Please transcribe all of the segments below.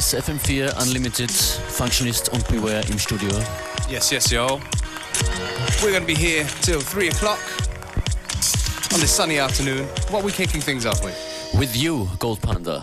Ist FM4 Unlimited, Functionist und Beware im Studio. Yes, yes, y'all. We're going to be here till 3 o'clock on this sunny afternoon. What are we kicking things off with? With you, Gold Panda.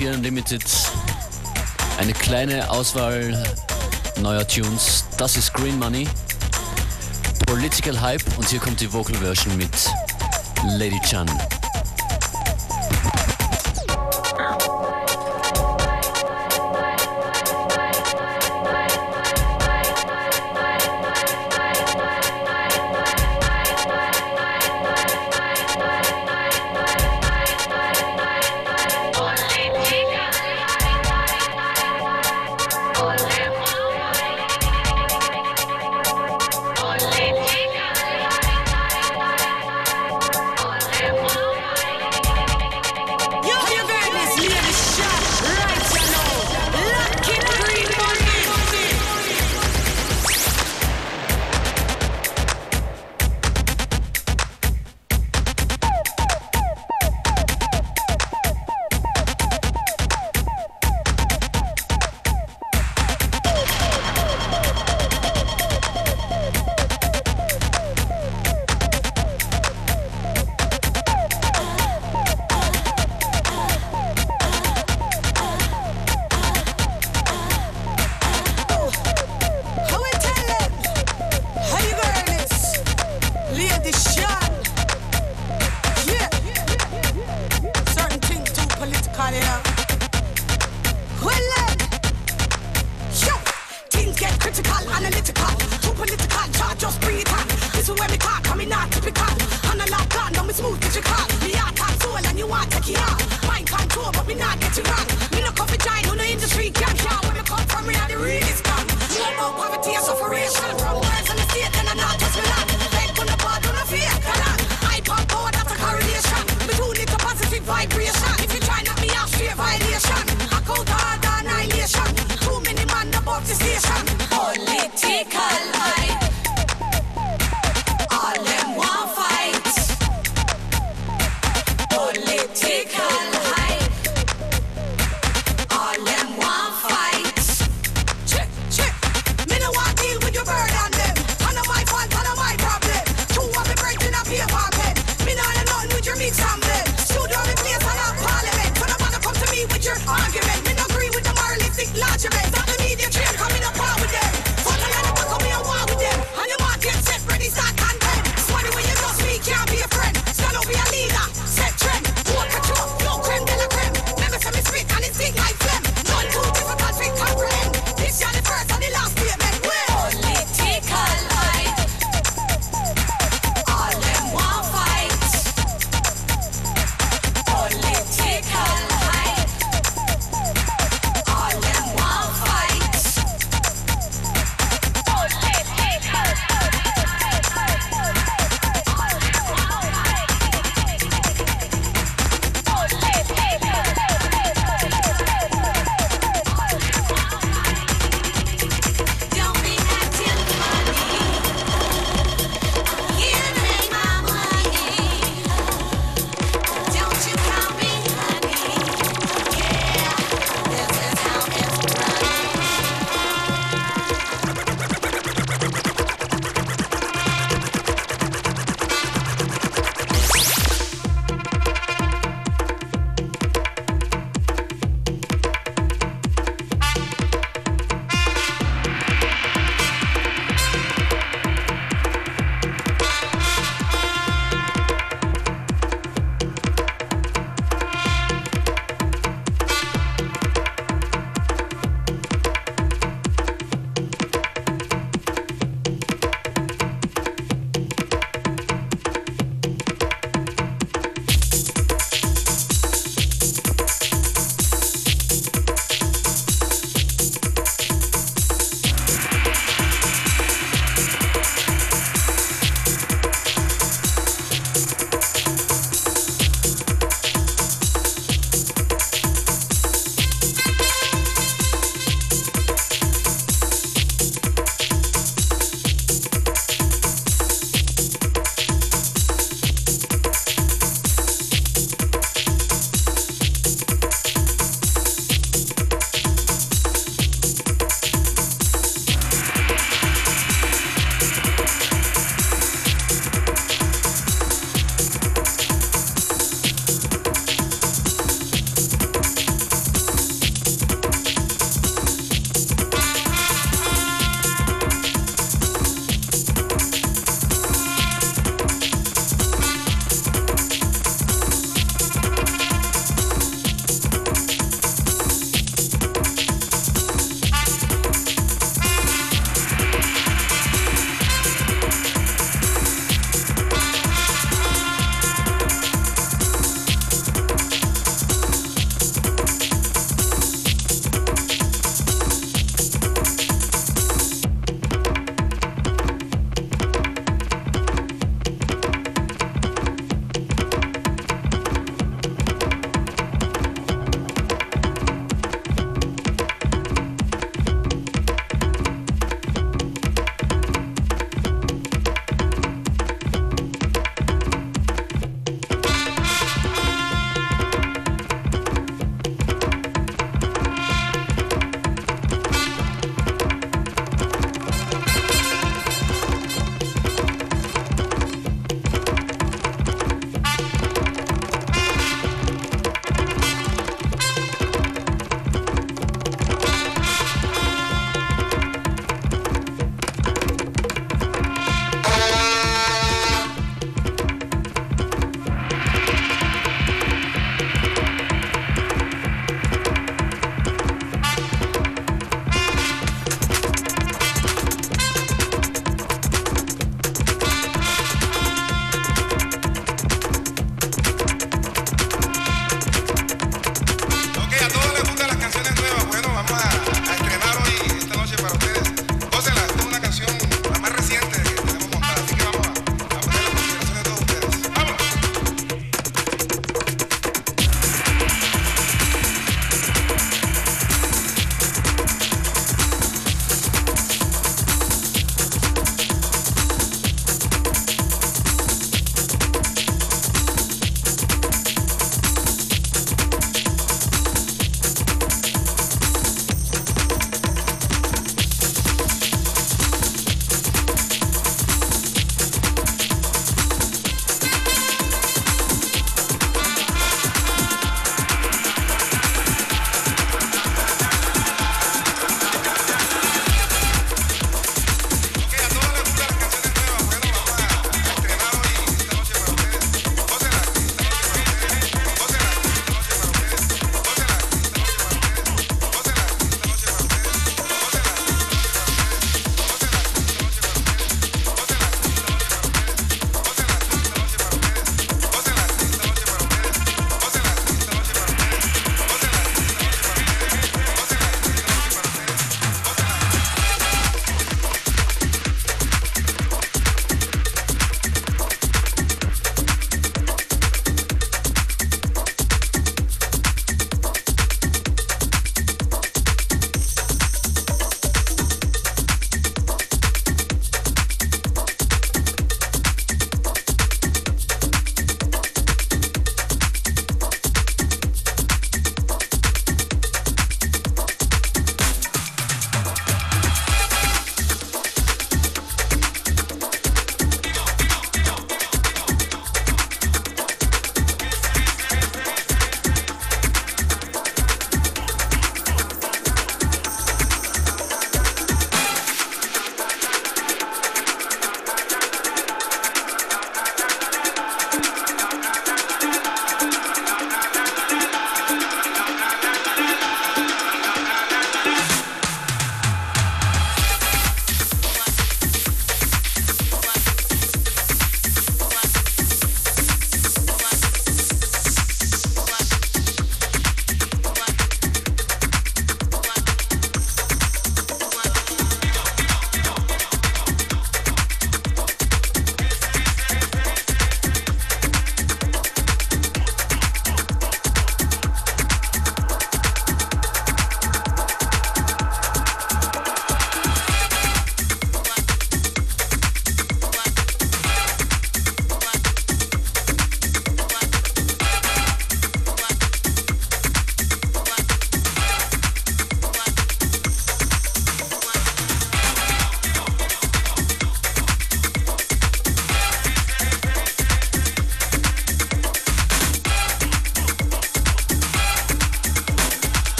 FM4 Unlimited. Eine kleine Auswahl neuer Tunes. Das ist Green Money. Political Hype und hier kommt die Vocal Version mit Lady Chan.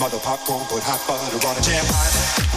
Mother popcorn, put hot butter on it. Jam hot.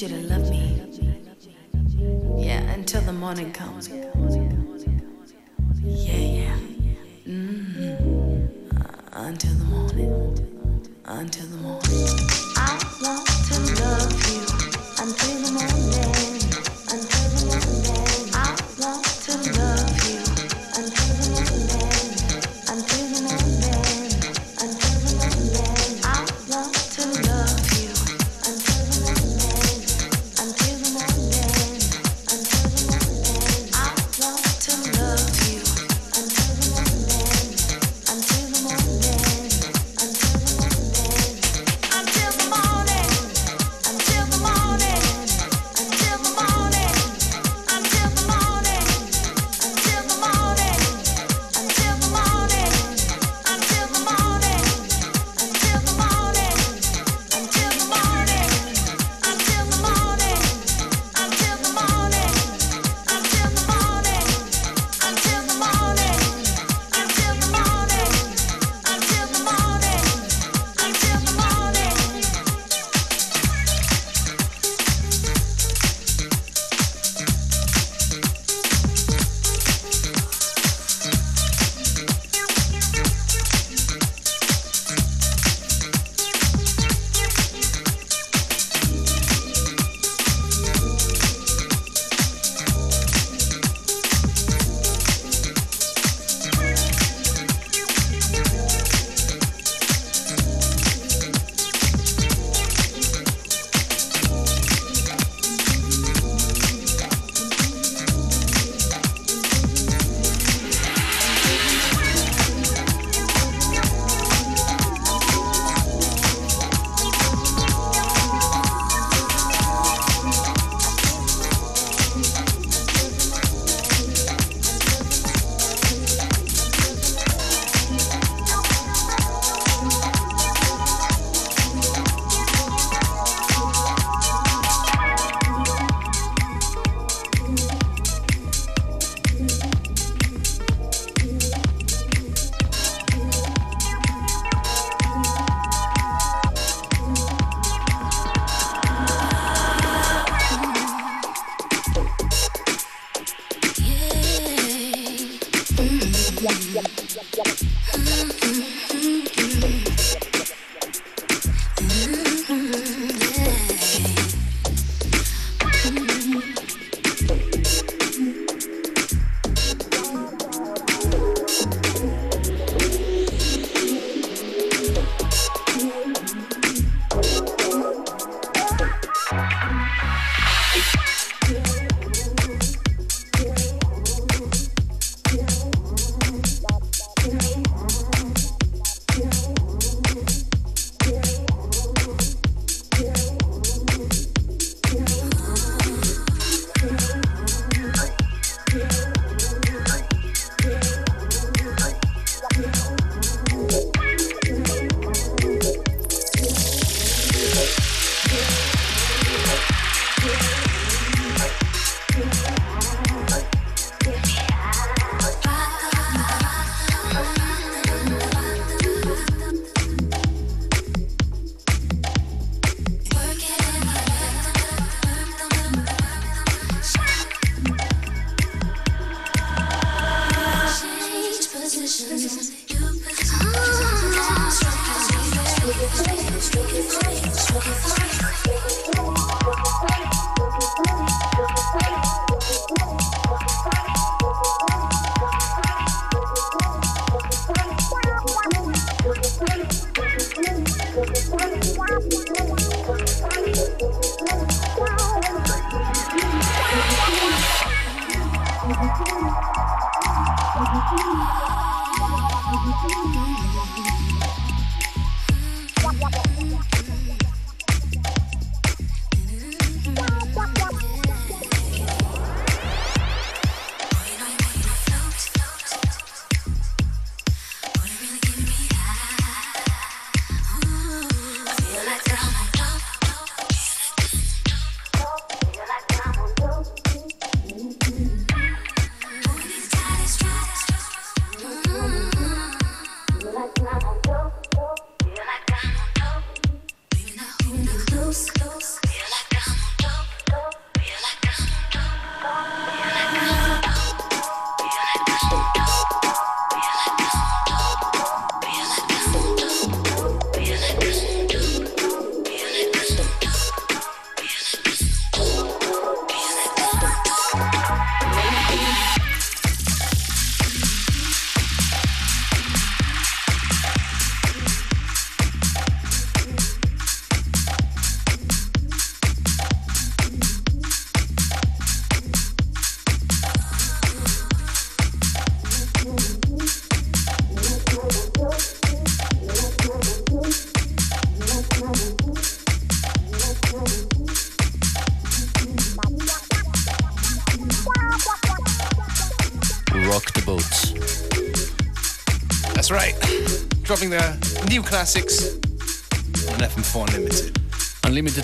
digital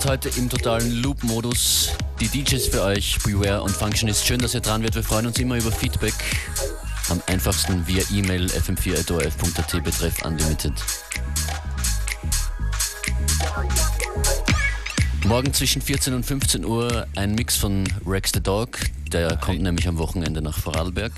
heute im totalen Loop-Modus. Die DJs für euch, Beware und Functionist. Schön, dass ihr dran werdet. Wir freuen uns immer über Feedback. Am einfachsten via E-Mail fm4.orf.at betreff Unlimited. Morgen zwischen 14 und 15 Uhr ein Mix von Rex the Dog. Der kommt nämlich am Wochenende nach Vorarlberg.